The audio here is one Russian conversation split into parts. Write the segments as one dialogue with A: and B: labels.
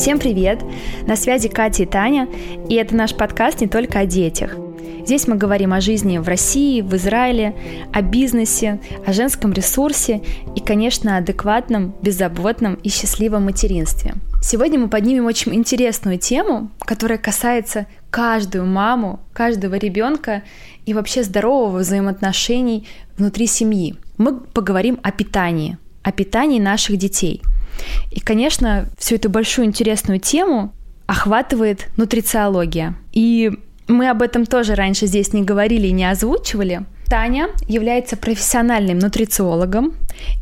A: Всем привет! На связи Катя и Таня, и это наш подкаст не только о детях. Здесь мы говорим о жизни в России, в Израиле, о бизнесе, о женском ресурсе и, конечно, о адекватном, беззаботном и счастливом материнстве. Сегодня мы поднимем очень интересную тему, которая касается каждую маму, каждого ребенка и вообще здорового взаимоотношений внутри семьи. Мы поговорим о питании, о питании наших детей – и, конечно, всю эту большую интересную тему охватывает нутрициология. И мы об этом тоже раньше здесь не говорили и не озвучивали. Таня является профессиональным нутрициологом,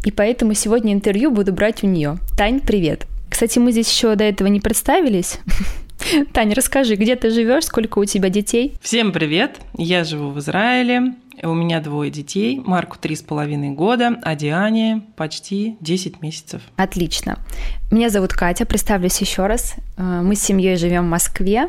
A: и поэтому сегодня интервью буду брать у нее. Тань, привет. Кстати, мы здесь еще до этого не представились. Таня, расскажи, где ты живешь, сколько у тебя детей?
B: Всем привет! Я живу в Израиле. У меня двое детей. Марку три с половиной года, а Диане почти 10 месяцев.
A: Отлично. Меня зовут Катя, представлюсь еще раз. Э, мы с семьей живем в Москве.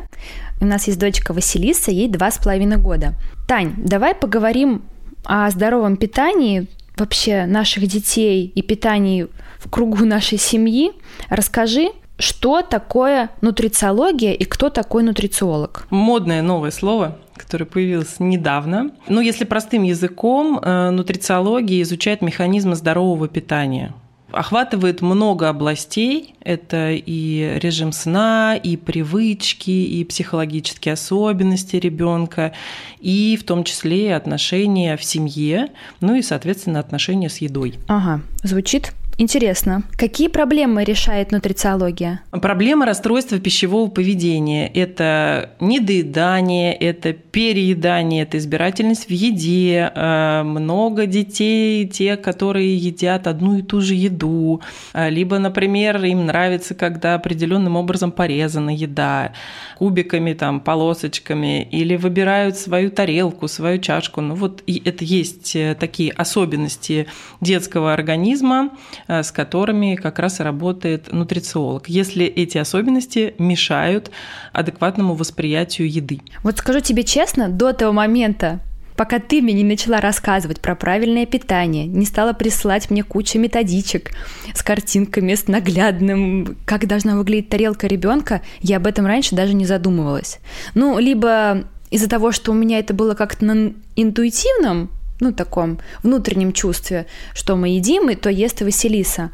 A: У нас есть дочка Василиса, ей два с половиной года. Тань, давай поговорим о здоровом питании вообще наших детей и питании в кругу нашей семьи. Расскажи, что такое нутрициология и кто такой нутрициолог?
B: Модное новое слово которое появилось недавно. Ну, если простым языком, э, нутрициология изучает механизмы здорового питания охватывает много областей. Это и режим сна, и привычки, и психологические особенности ребенка, и в том числе отношения в семье, ну и, соответственно, отношения с едой.
A: Ага, звучит Интересно. Какие проблемы решает нутрициология?
B: Проблема расстройства пищевого поведения. Это недоедание, это переедание, это избирательность в еде, э, много детей, те, которые едят одну и ту же еду, э, либо, например, им нравится, когда определенным образом порезана еда, кубиками, там, полосочками, или выбирают свою тарелку, свою чашку. Ну вот и это есть э, такие особенности детского организма, с которыми как раз работает нутрициолог, если эти особенности мешают адекватному восприятию еды.
A: Вот скажу тебе честно, до того момента, пока ты мне не начала рассказывать про правильное питание, не стала присылать мне кучу методичек с картинками, с наглядным, как должна выглядеть тарелка ребенка, я об этом раньше даже не задумывалась. Ну, либо из-за того, что у меня это было как-то на интуитивном ну, таком внутреннем чувстве, что мы едим, и то ест и Василиса.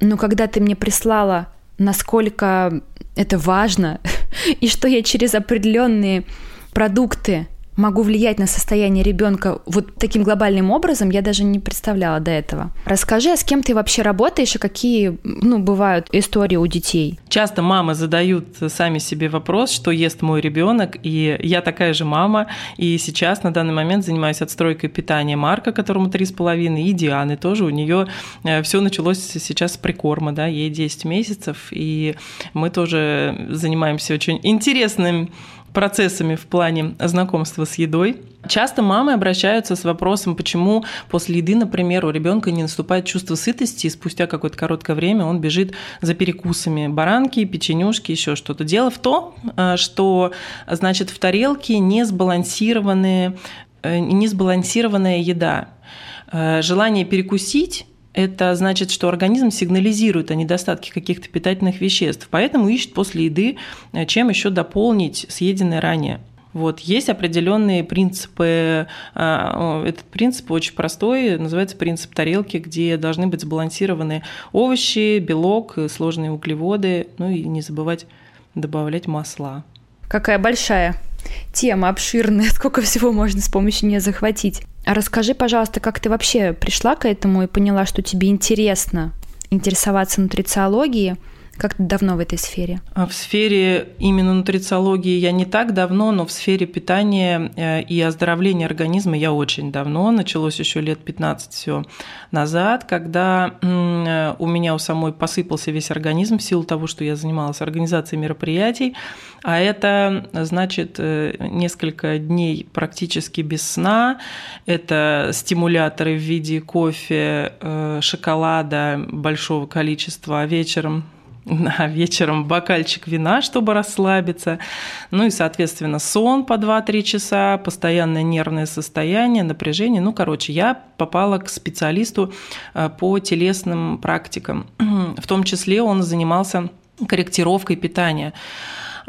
A: Но когда ты мне прислала, насколько это важно, и что я через определенные продукты могу влиять на состояние ребенка вот таким глобальным образом, я даже не представляла до этого. Расскажи, а с кем ты вообще работаешь и какие, ну, бывают истории у детей?
B: Часто мамы задают сами себе вопрос, что ест мой ребенок, и я такая же мама, и сейчас на данный момент занимаюсь отстройкой питания Марка, которому три с половиной, и Дианы тоже. У нее э, все началось сейчас с прикорма, да, ей 10 месяцев, и мы тоже занимаемся очень интересным процессами в плане знакомства с едой. Часто мамы обращаются с вопросом, почему после еды, например, у ребенка не наступает чувство сытости, и спустя какое-то короткое время он бежит за перекусами. Баранки, печенюшки, еще что-то. Дело в том, э, что значит, в тарелке не э, сбалансированная еда. Э, желание перекусить это значит, что организм сигнализирует о недостатке каких-то питательных веществ, поэтому ищет после еды, э, чем еще дополнить съеденное ранее. Вот. Есть определенные принципы. А, этот принцип очень простой, называется принцип тарелки, где должны быть сбалансированы овощи, белок, сложные углеводы, ну и не забывать добавлять масла.
A: Какая большая тема обширная, сколько всего можно с помощью нее захватить. Расскажи, пожалуйста, как ты вообще пришла к этому и поняла, что тебе интересно интересоваться нутрициологией, как ты давно в этой сфере?
B: А в сфере именно нутрициологии я не так давно, но в сфере питания э, и оздоровления организма я очень давно. Началось еще лет 15 все назад, когда э, у меня у самой посыпался весь организм в силу того, что я занималась организацией мероприятий. А это значит э, несколько дней практически без сна. Это стимуляторы в виде кофе, шоколада большого количества, а вечером а вечером бокальчик вина, чтобы расслабиться. Ну и, соответственно, сон по 2-3 часа, постоянное нервное состояние, напряжение. Ну, короче, я попала к специалисту э, по телесным практикам. В том числе он занимался корректировкой питания.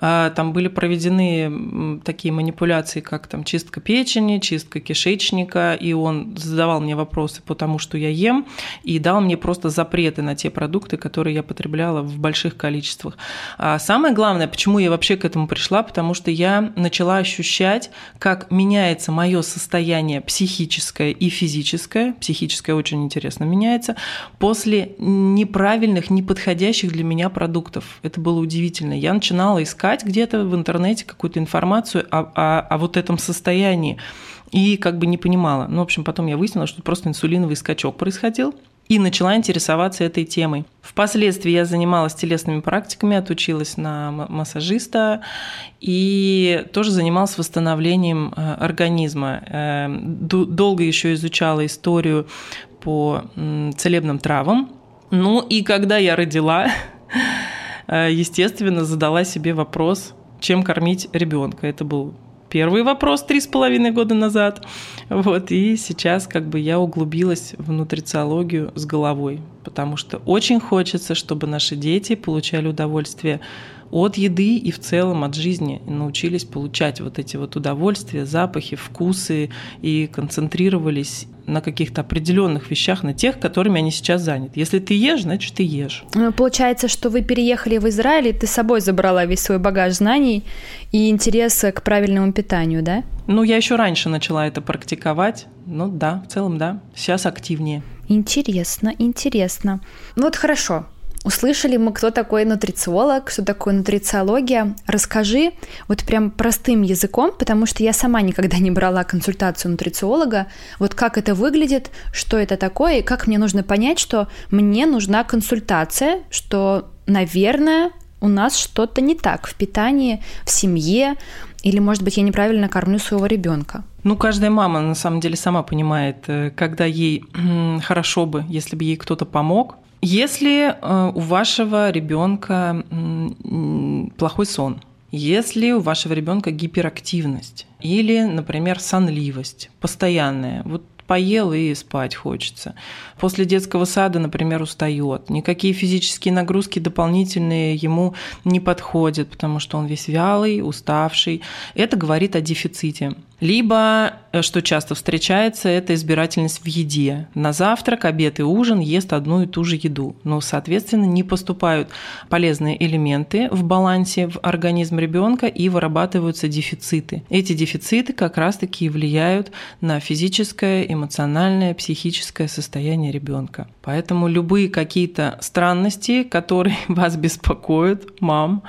B: А, там были проведены такие манипуляции, как там чистка печени, чистка кишечника, и он задавал мне вопросы по тому, что я ем, и дал мне просто запреты на те продукты, которые я потребляла в больших количествах. А самое главное, почему я вообще к этому пришла, потому что я начала ощущать, как меняется мое состояние психическое и физическое, психическое очень интересно меняется, после неправильных, неподходящих для меня продуктов. Это было удивительно. Я начинала искать искать где-то в интернете какую-то информацию о, о, о вот этом состоянии и как бы не понимала. Ну, в общем, потом я выяснила, что просто инсулиновый скачок происходил, и начала интересоваться этой темой. Впоследствии я занималась телесными практиками, отучилась на массажиста и тоже занималась восстановлением э, организма. Э, долго еще изучала историю по целебным травам. Ну и когда я родила, естественно, задала себе вопрос, чем кормить ребенка. Это был первый вопрос три с половиной года назад. Вот, и сейчас как бы я углубилась в нутрициологию с головой, потому что очень хочется, чтобы наши дети получали удовольствие от еды и в целом от жизни научились получать вот эти вот удовольствия, запахи, вкусы и концентрировались на каких-то определенных вещах, на тех, которыми они сейчас заняты. Если ты ешь, значит ты ешь.
A: Ну, получается, что вы переехали в Израиль, и ты с собой забрала весь свой багаж знаний и интерес к правильному питанию, да?
B: Ну, я еще раньше начала это практиковать. Ну да, в целом да. Сейчас активнее.
A: Интересно, интересно. Ну вот хорошо. Услышали мы, кто такой нутрициолог, что такое нутрициология. Расскажи вот прям простым языком, потому что я сама никогда не брала консультацию нутрициолога. Вот как это выглядит, что это такое, и как мне нужно понять, что мне нужна консультация, что, наверное, у нас что-то не так в питании, в семье, или, может быть, я неправильно кормлю своего ребенка.
B: Ну, каждая мама на самом деле сама понимает, э, когда ей хорошо бы, если бы ей кто-то помог, если э, у вашего ребенка плохой сон, если у вашего ребенка гиперактивность или, например, сонливость постоянная, вот поел и спать хочется. После детского сада, например, устает. Никакие физические нагрузки дополнительные ему не подходят, потому что он весь вялый, уставший. Это говорит о дефиците. Либо, э, что часто встречается, это избирательность в еде. На завтрак, обед и ужин ест одну и ту же еду, но, соответственно, не поступают полезные элементы в балансе в организм ребенка и вырабатываются дефициты. Эти дефициты как раз-таки влияют на физическое, эмоциональное, психическое состояние ребенка. Поэтому любые какие-то странности, которые вас беспокоят, мам,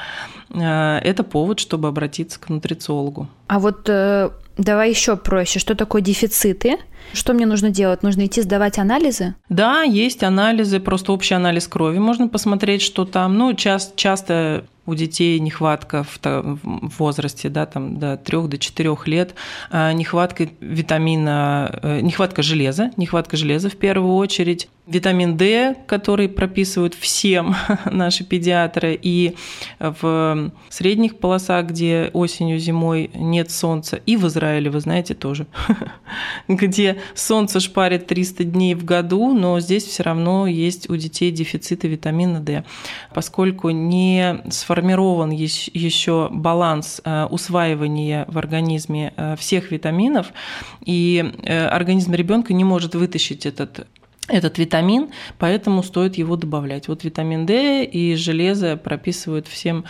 B: э, это повод, чтобы обратиться к нутрициологу.
A: А вот э, Давай еще проще. Что такое дефициты? Что мне нужно делать? Нужно идти сдавать анализы?
B: Да, есть анализы, просто общий анализ крови. Можно посмотреть, что там. Ну, часто, часто у детей нехватка в, возрасте, да, там до 3 до 4 лет, а, нехватка витамина, э, нехватка железа, нехватка железа в первую очередь, витамин D, который прописывают всем наши педиатры, и в средних полосах, где осенью, зимой нет солнца, и в Израиле, вы знаете, тоже, где солнце шпарит 300 дней в году, но здесь все равно есть у детей дефициты витамина D, поскольку не сформирован еще баланс э, усваивания в организме э, всех витаминов, и э, организм ребенка не может вытащить этот этот витамин, поэтому стоит его добавлять. Вот витамин D и железо прописывают всем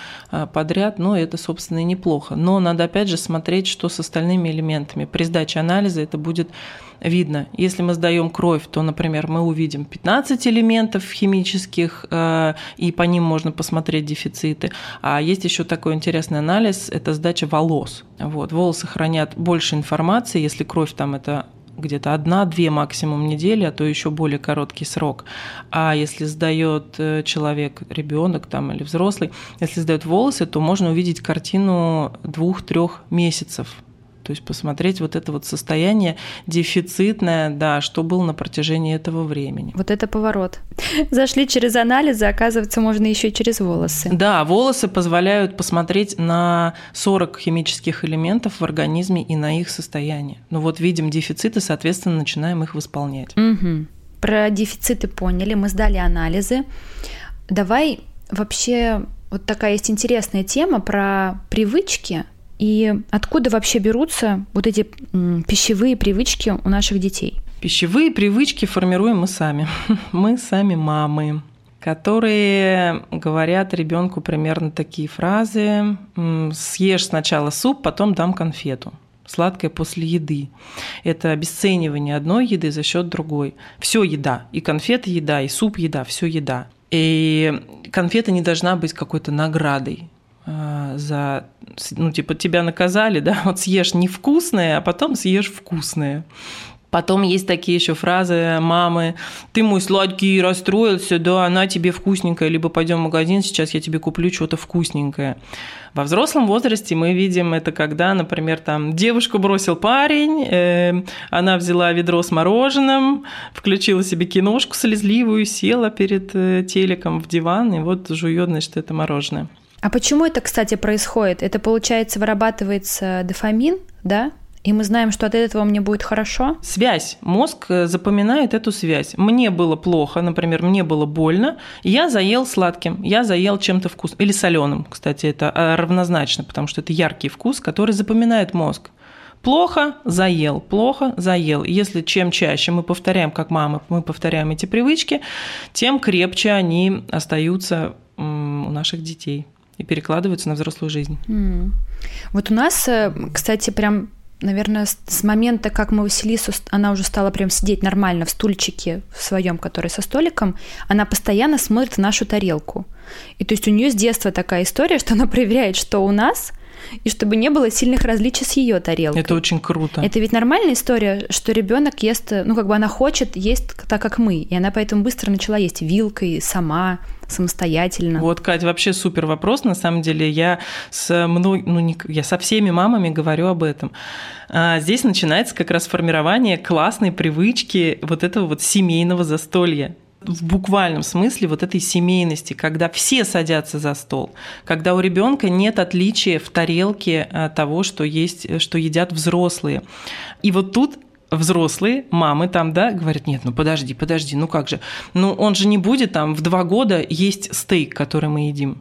B: подряд, но это, собственно, и неплохо. Но надо опять же смотреть, что с остальными элементами. При сдаче анализа это будет видно. Если мы сдаем кровь, то, например, мы увидим 15 элементов химических, а, и по ним можно посмотреть дефициты. А есть еще такой интересный анализ, это сдача волос. Вот. Волосы хранят больше информации, если кровь там это где-то одна-две максимум недели, а то еще более короткий срок. А если сдает э, человек, ребенок там или взрослый, если сдает волосы, то можно увидеть картину двух-трех месяцев то есть посмотреть вот это вот состояние дефицитное, да, что было на протяжении этого времени.
A: Вот это поворот. Зашли через анализы, оказывается, можно еще и через волосы.
B: Да, волосы позволяют посмотреть на 40 химических элементов в организме и на их состояние. Ну вот видим дефициты, соответственно, начинаем их восполнять.
A: Угу. Про дефициты поняли, мы сдали анализы. Давай вообще Вот такая есть интересная тема про привычки и откуда вообще берутся вот эти пищевые привычки у наших детей.
B: Пищевые привычки формируем мы сами. Мы сами мамы которые говорят ребенку примерно такие фразы «съешь сначала суп, потом дам конфету» сладкое после еды. Это обесценивание одной еды за счет другой. Все еда. И конфеты еда, и суп еда, все еда. И конфета не должна быть какой-то наградой за, ну, типа, тебя наказали, да, вот съешь невкусное, а потом съешь вкусное. Потом есть такие еще фразы мамы, ты мой сладкий расстроился, да, она тебе вкусненькая, либо пойдем в магазин, сейчас я тебе куплю что-то вкусненькое. Во взрослом возрасте мы видим это, когда, например, там девушку бросил парень, э, она взяла ведро с мороженым, включила себе киношку слезливую, села перед э, телеком в диван и вот жует, значит, это мороженое.
A: А почему это, кстати, происходит? Это, получается, вырабатывается дофамин, да? И мы знаем, что от этого мне будет хорошо?
B: Связь. Мозг э, запоминает эту связь. Мне было плохо, например, мне было больно, я заел сладким, я заел чем-то вкусным. Или соленым, кстати, это э, равнозначно, потому что это яркий вкус, который запоминает мозг. Плохо заел, плохо заел. Если чем чаще мы повторяем, как мамы, мы повторяем эти привычки, тем крепче они остаются у наших детей и перекладываются на взрослую жизнь.
A: Mm. Вот у нас, э, кстати, прям наверное, с момента, как мы Василису, она уже стала прям сидеть нормально в стульчике в своем, который со столиком, она постоянно смотрит в нашу тарелку. И то есть у нее с детства такая история, что она проверяет, что у нас, и чтобы не было сильных различий с ее тарелкой.
B: Это очень круто.
A: Это ведь нормальная история, что ребенок ест, ну как бы она хочет есть так, как мы, и она поэтому быстро начала есть вилкой сама, самостоятельно.
B: Вот, Кать, вообще супер вопрос. На самом деле я с мной, ну, не, я со всеми мамами говорю об этом. А здесь начинается как раз формирование классной привычки вот этого вот семейного застолья в буквальном смысле вот этой семейности, когда все садятся за стол, когда у ребенка нет отличия в тарелке а, того, что есть, что едят взрослые. И вот тут взрослые, мамы там, да, говорят, нет, ну подожди, подожди, ну как же, ну он же не будет там в два года есть стейк, который мы едим.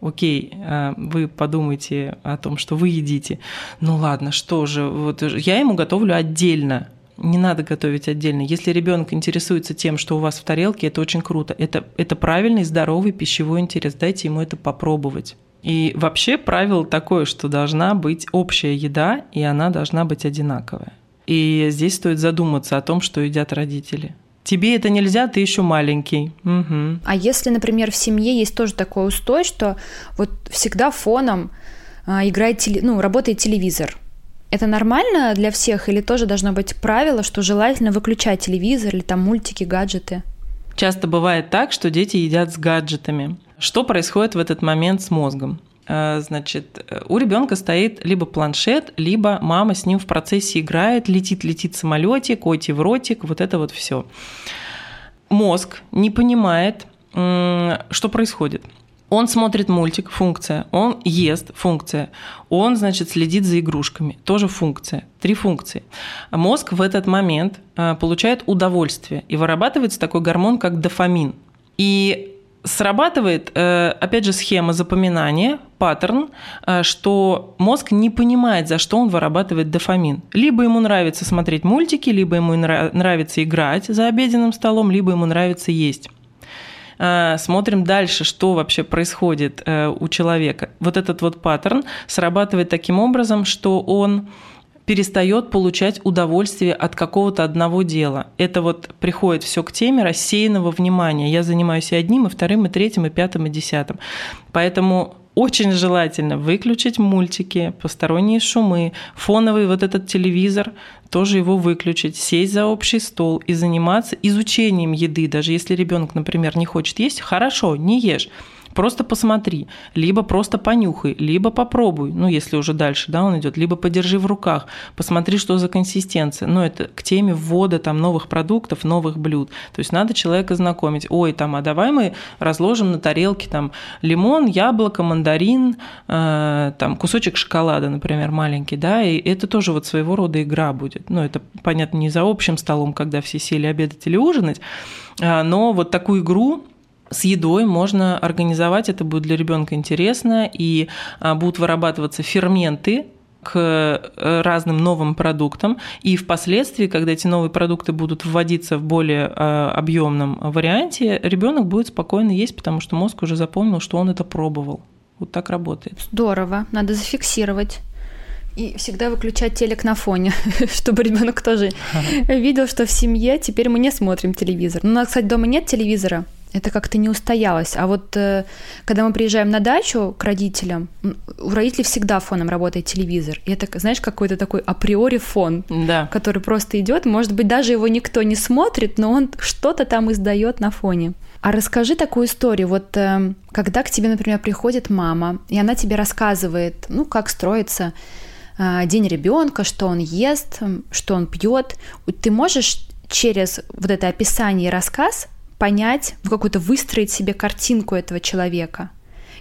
B: Окей, а, вы подумайте о том, что вы едите. Ну ладно, что же, вот я ему готовлю отдельно. Не надо готовить отдельно. Если ребенок интересуется тем, что у вас в тарелке, это очень круто. Это, это правильный, здоровый пищевой интерес. Дайте ему это попробовать. И вообще правило такое, что должна быть общая еда, и она должна быть одинаковая. И здесь стоит задуматься о том, что едят родители. Тебе это нельзя, ты еще маленький. Угу.
A: А если, например, в семье есть тоже такой устой, что вот всегда фоном а, играет, теле... ну, работает телевизор. Это нормально для всех или тоже должно быть правило, что желательно выключать телевизор или там мультики, гаджеты?
B: Часто бывает так, что дети едят с гаджетами. Что происходит в этот момент с мозгом? Э, значит, у ребенка стоит либо планшет, либо мама с ним в процессе играет, летит, летит самолетик, коти в ротик, вот это вот все. Мозг не понимает, что происходит. Он смотрит мультик, функция. Он ест, функция. Он, значит, следит за игрушками, тоже функция. Три функции. Мозг в этот момент э, получает удовольствие и вырабатывается такой гормон, как дофамин. И срабатывает, э, опять же, схема запоминания, паттерн, э, что мозг не понимает, за что он вырабатывает дофамин. Либо ему нравится смотреть мультики, либо ему нравится играть за обеденным столом, либо ему нравится есть. Э, смотрим дальше, что вообще происходит у человека. Вот этот вот паттерн срабатывает таким образом, что он перестает получать удовольствие от какого-то одного дела. Это вот приходит все к теме рассеянного внимания. Я занимаюсь и одним, и вторым, и третьим, и пятым, и десятым. Поэтому очень желательно выключить мультики, посторонние шумы, фоновый вот этот телевизор, тоже его выключить, сесть за общий стол и заниматься изучением еды. Даже если ребенок, например, не хочет есть, хорошо, не ешь просто посмотри, либо просто понюхай, либо попробуй, ну, если уже дальше, да, он идет, либо подержи в руках, посмотри, что за консистенция. Ну, это к теме ввода там новых продуктов, новых блюд. То есть надо человека знакомить. Ой, там, а давай мы разложим на тарелке там лимон, яблоко, мандарин, э, там кусочек шоколада, например, маленький, да, и это тоже вот своего рода игра будет. Ну, это, понятно, не за общим столом, когда все сели обедать или ужинать, а, но вот такую игру с едой можно организовать, это будет для ребенка интересно, и а, будут вырабатываться ферменты, к э, разным новым продуктам, и впоследствии, когда эти новые продукты будут вводиться в более э, объемном варианте, ребенок будет спокойно есть, потому что мозг уже запомнил, что он это пробовал. Вот так работает.
A: Здорово, надо зафиксировать. И всегда выключать телек на фоне, чтобы ребенок тоже видел, что в семье теперь мы не смотрим телевизор. Ну, у нас, кстати, дома нет телевизора, это как-то не устоялось. А вот э, когда мы приезжаем на дачу к родителям, у родителей всегда фоном работает телевизор. И это, знаешь, какой-то такой априори фон,
B: да.
A: который просто идет. Может быть, даже его никто не смотрит, но он что-то там издает на фоне. А расскажи такую историю. Вот э, когда к тебе, например, приходит мама, и она тебе рассказывает, ну, как строится э, день ребенка, что он ест, что он пьет, ты можешь через вот это описание и рассказ понять, в какую-то выстроить себе картинку этого человека,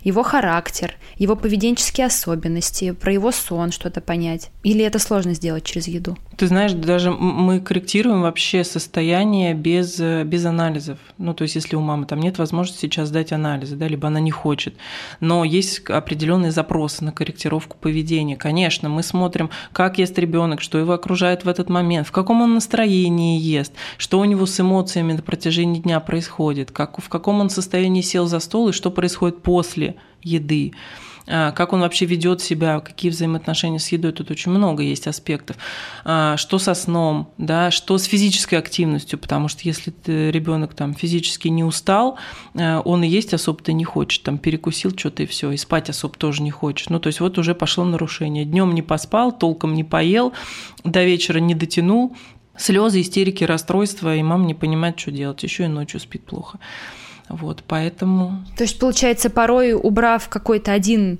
A: его характер, его поведенческие особенности, про его сон что-то понять. Или это сложно сделать через еду?
B: Ты знаешь, даже мы корректируем вообще состояние без, без анализов. Ну, то есть, если у мамы там нет возможности сейчас дать анализы, да, либо она не хочет. Но есть определенные запросы на корректировку поведения. Конечно, мы смотрим, как ест ребенок, что его окружает в этот момент, в каком он настроении ест, что у него с эмоциями на протяжении дня происходит, как, в каком он состоянии сел за стол и что происходит после еды. А, как он вообще ведет себя, какие взаимоотношения с едой, тут очень много есть аспектов. А, что со сном, да, что с физической активностью, потому что если ребенок там физически не устал, а, он и есть особо-то не хочет, там перекусил что-то и все, и спать особо тоже не хочет. Ну, то есть вот уже пошло нарушение. Днем не поспал, толком не поел, до вечера не дотянул, слезы, истерики, расстройства, и мама не понимает, что делать, еще и ночью спит плохо. Вот, поэтому...
A: То есть, получается, порой, убрав какой-то один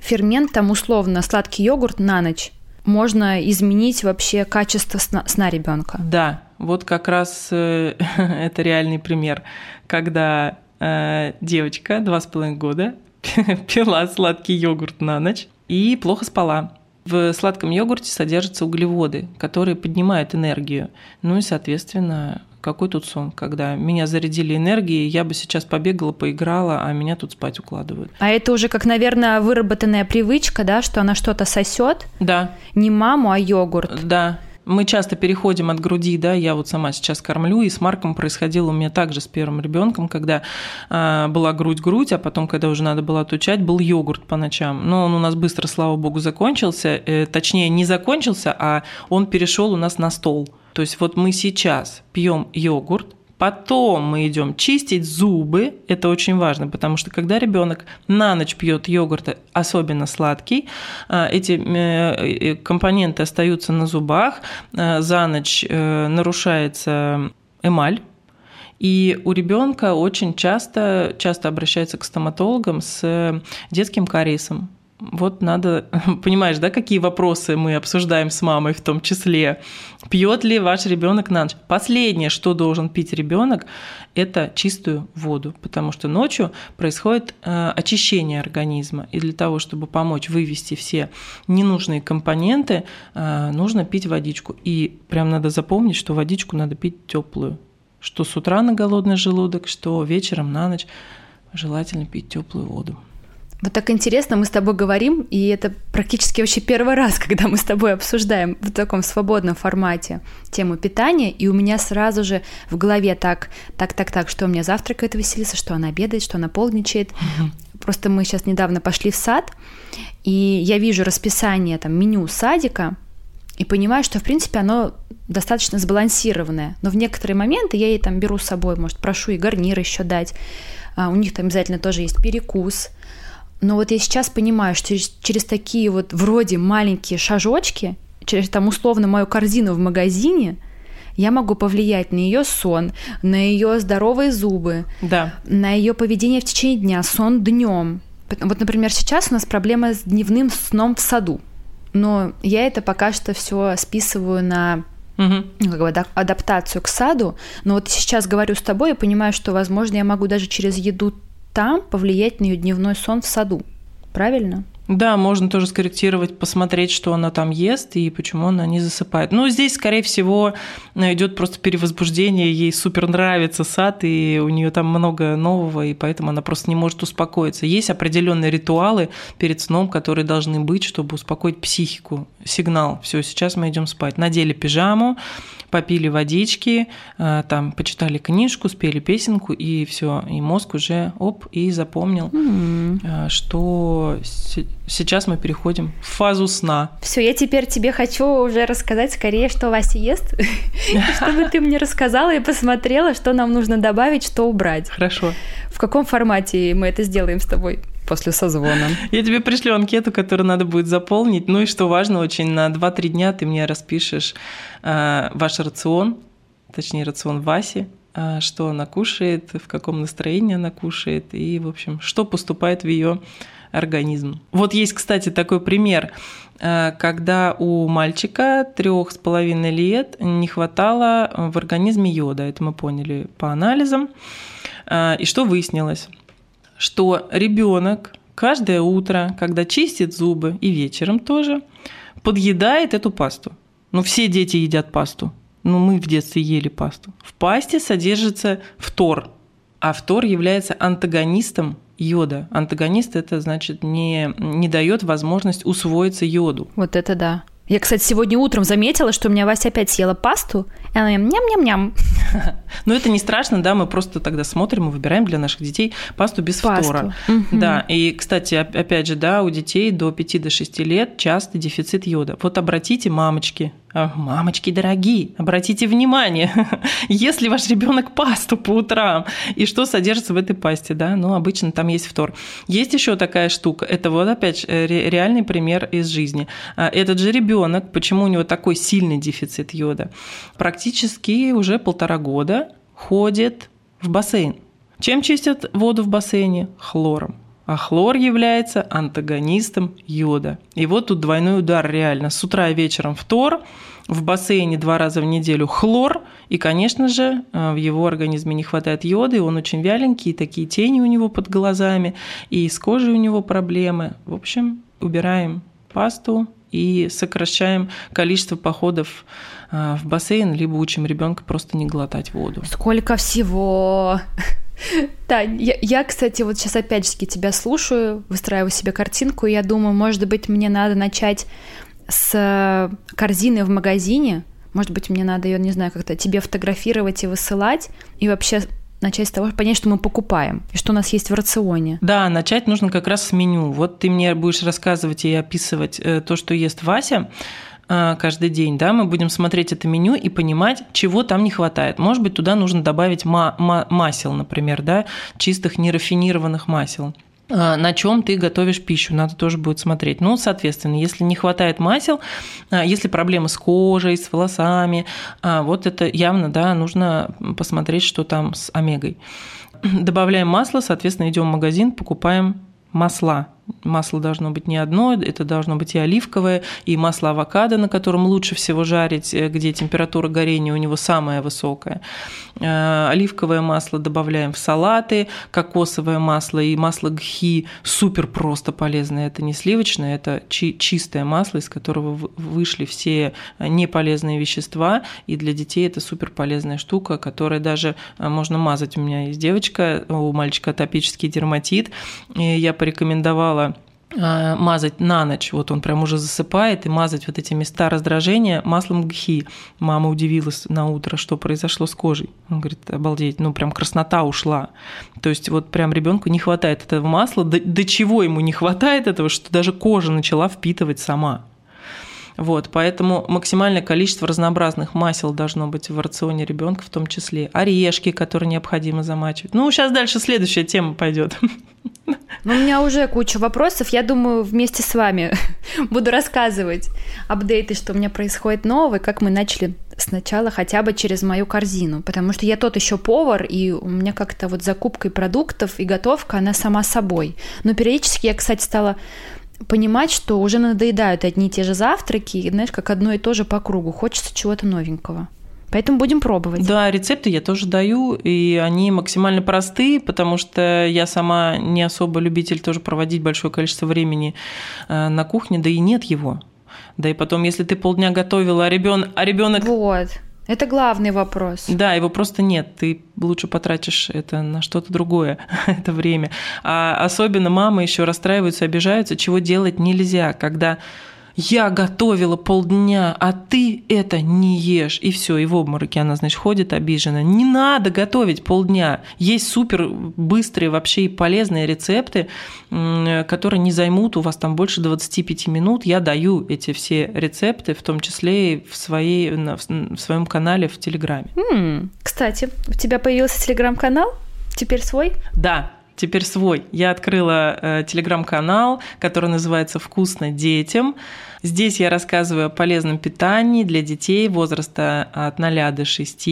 A: фермент, там условно сладкий йогурт на ночь, можно изменить вообще качество сна, сна ребенка.
B: Да, вот как раз э, это реальный пример, когда э, девочка два с половиной года пила сладкий йогурт на ночь и плохо спала. В сладком йогурте содержатся углеводы, которые поднимают энергию. Ну и, соответственно, какой тут сон, когда меня зарядили энергией, я бы сейчас побегала, поиграла, а меня тут спать укладывают.
A: А это уже как, наверное, выработанная привычка, да, что она что-то сосет?
B: Да.
A: Не маму, а йогурт.
B: Да. Мы часто переходим от груди, да, я вот сама сейчас кормлю, и с Марком происходило у меня также с первым ребенком, когда э, была грудь-грудь, а потом, когда уже надо было отучать, был йогурт по ночам. Но он у нас быстро, слава богу, закончился, э, точнее не закончился, а он перешел у нас на стол. То есть вот мы сейчас пьем йогурт, Потом мы идем чистить зубы. Это очень важно, потому что когда ребенок на ночь пьет йогурт, особенно сладкий, а, эти э, э, компоненты остаются на зубах, а, за ночь э, нарушается эмаль. И у ребенка очень часто, часто обращается к стоматологам с детским кариесом вот надо, понимаешь, да, какие вопросы мы обсуждаем с мамой в том числе. Пьет ли ваш ребенок на ночь? Последнее, что должен пить ребенок, это чистую воду, потому что ночью происходит э, очищение организма, и для того, чтобы помочь вывести все ненужные компоненты, э, нужно пить водичку. И прям надо запомнить, что водичку надо пить теплую, что с утра на голодный желудок, что вечером на ночь желательно пить теплую воду.
A: Вот так интересно, мы с тобой говорим, и это практически вообще первый раз, когда мы с тобой обсуждаем в таком свободном формате тему питания, и у меня сразу же в голове так, так, так, так, что у меня завтракает Василиса, что она обедает, что она полничает. Просто мы сейчас недавно пошли в сад, и я вижу расписание, там, меню садика, и понимаю, что, в принципе, оно достаточно сбалансированное. Но в некоторые моменты я ей там беру с собой, может, прошу и гарнир еще дать. А у них там обязательно тоже есть перекус – но вот я сейчас понимаю, что через, через такие вот вроде маленькие шажочки, через там условно мою корзину в магазине, я могу повлиять на ее сон, на ее здоровые зубы,
B: да.
A: на ее поведение в течение дня, сон днем. Вот, например, сейчас у нас проблема с дневным сном в саду. Но я это пока что все списываю на угу. как бы, адаптацию к саду. Но вот сейчас говорю с тобой и понимаю, что, возможно, я могу даже через еду там повлиять на ее дневной сон в саду. Правильно?
B: Да, можно тоже скорректировать, посмотреть, что она там ест и почему она не засыпает. Ну, здесь, скорее всего, идет просто перевозбуждение, ей супер нравится сад, и у нее там много нового, и поэтому она просто не может успокоиться. Есть определенные ритуалы перед сном, которые должны быть, чтобы успокоить психику. Сигнал, все, сейчас мы идем спать. Надели пижаму, попили водички, э, там почитали книжку, спели песенку, и все, и мозг уже оп, и запомнил, mm-hmm. что сейчас мы переходим в фазу сна.
A: Все, я теперь тебе хочу уже рассказать скорее, что Вася ест, чтобы ты мне рассказала и посмотрела, что нам нужно добавить, что убрать.
B: Хорошо.
A: В каком формате мы это сделаем с тобой? После созвона.
B: Я тебе пришлю анкету, которую надо будет заполнить. Ну и что важно очень, на 2-3 дня ты мне распишешь э, ваш рацион, точнее рацион Васи, э, что она кушает, в каком настроении она кушает и, в общем, что поступает в ее организм. Вот есть, кстати, такой пример, э, когда у мальчика трех с половиной лет не хватало в организме йода. Это мы поняли по анализам. Э, и что выяснилось? Что ребенок каждое утро, когда чистит зубы и вечером тоже, подъедает эту пасту. Ну, все дети едят пасту. Ну, мы в детстве ели пасту. В пасте содержится фтор, а фтор является антагонистом йода. Антагонист это значит не, не дает возможность усвоиться йоду.
A: Вот это да. Я, кстати, сегодня утром заметила, что у меня Вася опять съела пасту, и она ням-ням-ням.
B: Ну, это не страшно, да, мы просто тогда смотрим и выбираем для наших детей пасту без пасту. фтора. Да, и, кстати, опять же, да, у детей до 5-6 лет часто дефицит йода. Вот обратите, мамочки, Мамочки дорогие, обратите внимание, если ваш ребенок пасту по утрам, и что содержится в этой пасте, да, ну, обычно там есть фтор. Есть еще такая штука, это вот опять э, реальный пример из жизни. А, этот же ребенок, почему у него такой сильный дефицит йода, практически уже полтора года ходит в бассейн. Чем чистят воду в бассейне? Хлором а хлор является антагонистом йода. И вот тут двойной удар реально. С утра и вечером фтор, в бассейне два раза в неделю хлор, и, конечно же, э, в его организме не хватает йода, и он очень вяленький, и такие тени у него под глазами, и с кожей у него проблемы. В общем, убираем пасту и сокращаем количество походов э, в бассейн, либо учим ребенка просто не глотать воду.
A: Сколько всего! Да, я, я, кстати, вот сейчас опять-таки тебя слушаю, выстраиваю себе картинку, и я думаю, может быть, мне надо начать с корзины в магазине, может быть, мне надо ее, не знаю, как-то тебе фотографировать и высылать, и вообще начать с того, понять, что мы покупаем и что у нас есть в рационе.
B: Да, начать нужно как раз с меню. Вот ты мне будешь рассказывать и описывать э, то, что ест Вася, каждый день, да, мы будем смотреть это меню и понимать, чего там не хватает. Может быть, туда нужно добавить ма- ма- масел, например, да, чистых нерафинированных масел а, на чем ты готовишь пищу, надо тоже будет смотреть. Ну, соответственно, если не хватает масел, а, если проблемы с кожей, с волосами, вот это явно, да, нужно посмотреть, что там с омегой. Добавляем масло, соответственно, идем в магазин, покупаем масла Масло должно быть не одно, это должно быть и оливковое, и масло авокадо, на котором лучше всего жарить, э, где температура горения у него самая высокая. Э, оливковое масло добавляем в салаты, кокосовое масло и масло гхи супер просто полезное. Это не сливочное, это чи- чистое масло, из которого вышли все неполезные вещества, и для детей это супер полезная штука, которая даже э, можно мазать. У меня есть девочка, у мальчика атопический дерматит, и я порекомендовала стала а, мазать на ночь, вот он прям уже засыпает, и мазать вот эти места раздражения маслом гхи. Мама удивилась на утро, что произошло с кожей. Он говорит, обалдеть, ну прям краснота ушла. То есть вот прям ребенку не хватает этого масла, до, до чего ему не хватает этого, что даже кожа начала впитывать сама. Вот, поэтому максимальное количество разнообразных масел должно быть в рационе ребенка, в том числе орешки, которые необходимо замачивать. Ну, сейчас дальше следующая тема пойдет.
A: Ну, у меня уже куча вопросов. Я думаю, вместе с вами буду рассказывать апдейты, что у меня происходит нового, и как мы начали сначала хотя бы через мою корзину, потому что я тот еще повар, и у меня как-то вот закупкой продуктов и готовка, она сама собой. Но периодически я, кстати, стала понимать, что уже надоедают одни и те же завтраки, и, знаешь, как одно и то же по кругу. Хочется чего-то новенького. Поэтому будем пробовать.
B: Да, рецепты я тоже даю, и они максимально простые, потому что я сама не особо любитель тоже проводить большое количество времени э, на кухне, да и нет его. Да и потом, если ты полдня готовила, а ребенок... А ребенок...
A: Вот. Это главный вопрос.
B: Да, его просто нет. Ты лучше потратишь это на что-то другое, это время. А особенно мамы еще расстраиваются, обижаются, чего делать нельзя, когда я готовила полдня, а ты это не ешь. И все, и в обмороке она, значит, ходит обижена. Не надо готовить полдня. Есть супер быстрые вообще и полезные рецепты, которые не займут у вас там больше 25 минут. Я даю эти все рецепты, в том числе и в, своей, в своем канале в Телеграме.
A: Кстати, у тебя появился Телеграм-канал? Теперь свой?
B: Да, теперь свой. Я открыла э, телеграм-канал, который называется «Вкусно детям». Здесь я рассказываю о полезном питании для детей возраста от 0 до 6.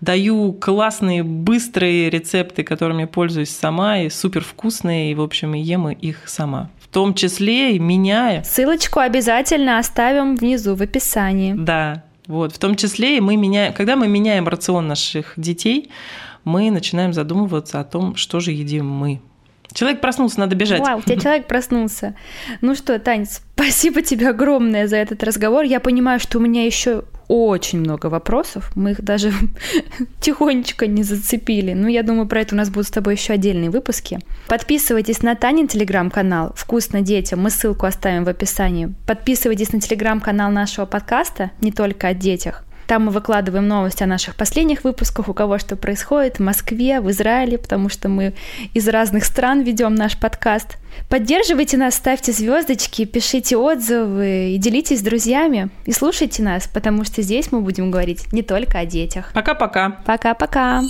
B: Даю классные, быстрые рецепты, которыми пользуюсь сама, и супер вкусные, и, в общем, и ем их сама. В том числе и меняя.
A: Ссылочку обязательно оставим внизу в описании.
B: Да, вот, в том числе и мы меняем, когда мы меняем рацион наших детей, мы начинаем задумываться о том, что же едим мы. Человек проснулся, надо бежать.
A: Вау, у тебя человек проснулся. Ну что, Тань, спасибо тебе огромное за этот разговор. Я понимаю, что у меня еще очень много вопросов. Мы их даже тихонечко не зацепили. Но я думаю, про это у нас будут с тобой еще отдельные выпуски. Подписывайтесь на Танин телеграм-канал «Вкусно детям». Мы ссылку оставим в описании. Подписывайтесь на телеграм-канал нашего подкаста «Не только о детях». Там мы выкладываем новости о наших последних выпусках, у кого что происходит в Москве, в Израиле, потому что мы из разных стран ведем наш подкаст. Поддерживайте нас, ставьте звездочки, пишите отзывы и делитесь с друзьями. И слушайте нас, потому что здесь мы будем говорить не только о детях.
B: Пока-пока.
A: Пока-пока.